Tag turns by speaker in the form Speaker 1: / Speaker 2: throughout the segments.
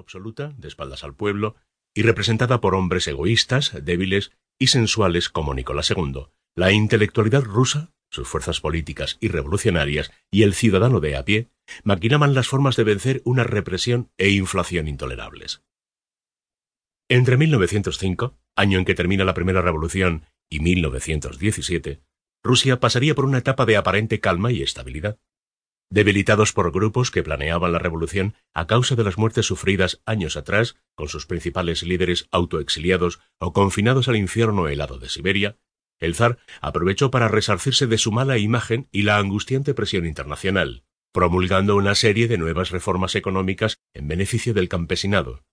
Speaker 1: absoluta, de espaldas al pueblo, y representada por hombres egoístas, débiles y sensuales como Nicolás II, la intelectualidad rusa, sus fuerzas políticas y revolucionarias y el ciudadano de a pie maquinaban las formas de vencer una represión e inflación intolerables. Entre 1905, año en que termina la primera revolución, y 1917, Rusia pasaría por una etapa de aparente calma y estabilidad. Debilitados por grupos que planeaban la revolución a causa de las muertes sufridas años atrás, con sus principales líderes autoexiliados o confinados al infierno helado de Siberia, el zar aprovechó para resarcirse de su mala imagen y la angustiante presión internacional, promulgando una serie de nuevas reformas económicas en beneficio del campesinado,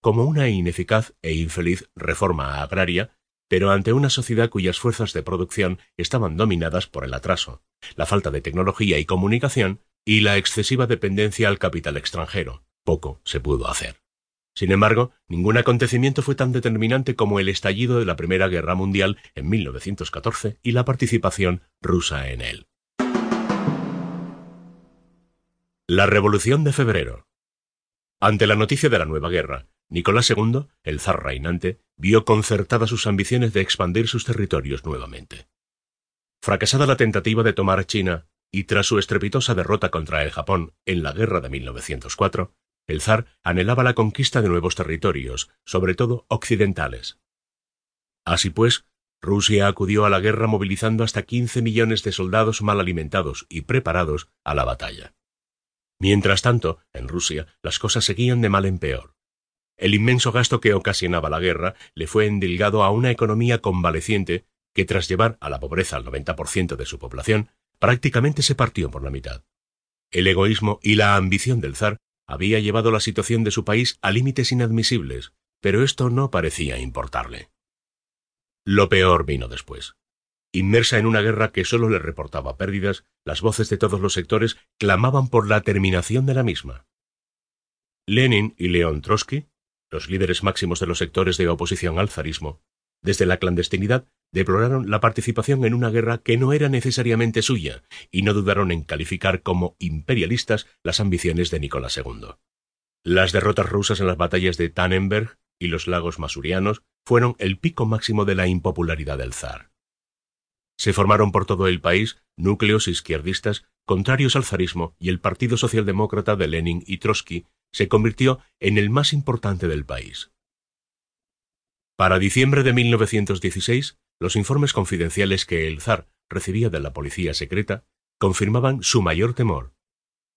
Speaker 1: como una ineficaz e infeliz reforma agraria, pero ante una sociedad cuyas fuerzas de producción estaban dominadas por el atraso, la falta de tecnología y comunicación y la excesiva dependencia al capital extranjero. Poco se pudo hacer. Sin embargo, ningún acontecimiento fue tan determinante como el estallido de la Primera Guerra Mundial en 1914 y la participación rusa en él. La Revolución de Febrero. Ante la noticia de la nueva guerra, Nicolás II, el zar reinante, vio concertadas sus ambiciones de expandir sus territorios nuevamente. Fracasada la tentativa de tomar China y tras su estrepitosa derrota contra el Japón en la guerra de 1904, el zar anhelaba la conquista de nuevos territorios, sobre todo occidentales. Así pues, Rusia acudió a la guerra movilizando hasta 15 millones de soldados mal alimentados y preparados a la batalla. Mientras tanto, en Rusia las cosas seguían de mal en peor. El inmenso gasto que ocasionaba la guerra le fue endilgado a una economía convaleciente que tras llevar a la pobreza al 90% de su población, prácticamente se partió por la mitad. El egoísmo y la ambición del zar había llevado la situación de su país a límites inadmisibles, pero esto no parecía importarle. Lo peor vino después. Inmersa en una guerra que solo le reportaba pérdidas, las voces de todos los sectores clamaban por la terminación de la misma. Lenin y León Trotsky, los líderes máximos de los sectores de oposición al zarismo, desde la clandestinidad deploraron la participación en una guerra que no era necesariamente suya y no dudaron en calificar como imperialistas las ambiciones de Nicolás II. Las derrotas rusas en las batallas de Tannenberg y los lagos masurianos fueron el pico máximo de la impopularidad del zar. Se formaron por todo el país núcleos izquierdistas contrarios al zarismo y el Partido Socialdemócrata de Lenin y Trotsky se convirtió en el más importante del país. Para diciembre de 1916, los informes confidenciales que el zar recibía de la policía secreta confirmaban su mayor temor.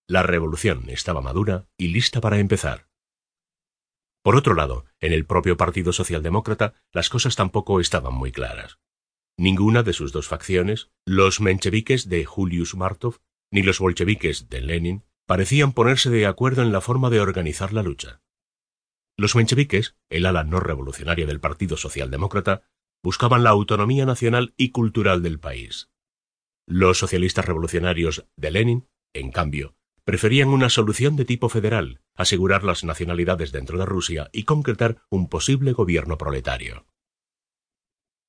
Speaker 1: La revolución estaba madura y lista para empezar. Por otro lado, en el propio Partido Socialdemócrata las cosas tampoco estaban muy claras. Ninguna de sus dos facciones, los mencheviques de Julius Martov ni los bolcheviques de Lenin, parecían ponerse de acuerdo en la forma de organizar la lucha. Los mencheviques, el ala no revolucionaria del Partido Socialdemócrata, buscaban la autonomía nacional y cultural del país. Los socialistas revolucionarios de Lenin, en cambio, preferían una solución de tipo federal, asegurar las nacionalidades dentro de Rusia y concretar un posible gobierno proletario.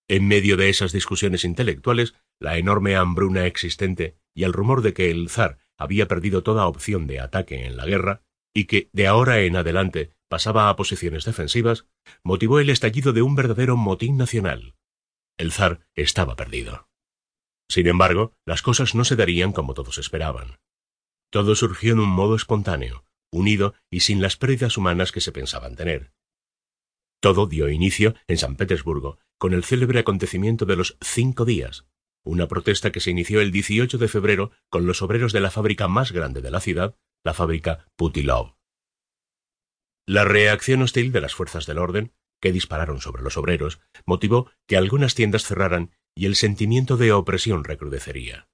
Speaker 1: En medio de esas discusiones intelectuales, la enorme hambruna existente y el rumor de que el zar había perdido toda opción de ataque en la guerra y que, de ahora en adelante, pasaba a posiciones defensivas, motivó el estallido de un verdadero motín nacional. El zar estaba perdido. Sin embargo, las cosas no se darían como todos esperaban. Todo surgió en un modo espontáneo, unido y sin las pérdidas humanas que se pensaban tener. Todo dio inicio en San Petersburgo con el célebre acontecimiento de los cinco días, una protesta que se inició el 18 de febrero con los obreros de la fábrica más grande de la ciudad, la fábrica Putilov. La reacción hostil de las fuerzas del orden, que dispararon sobre los obreros, motivó que algunas tiendas cerraran y el sentimiento de opresión recrudecería.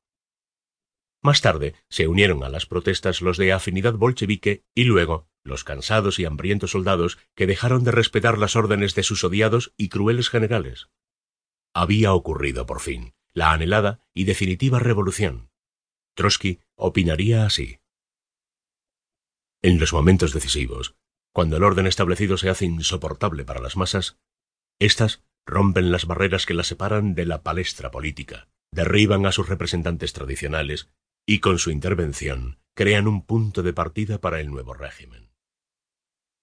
Speaker 1: Más tarde se unieron a las protestas los de afinidad bolchevique y luego los cansados y hambrientos soldados que dejaron de respetar las órdenes de sus odiados y crueles generales. Había ocurrido por fin la anhelada y definitiva revolución. Trotsky opinaría así. En los momentos decisivos, cuando el orden establecido se hace insoportable para las masas, éstas rompen las barreras que las separan de la palestra política, derriban a sus representantes tradicionales y con su intervención crean un punto de partida para el nuevo régimen.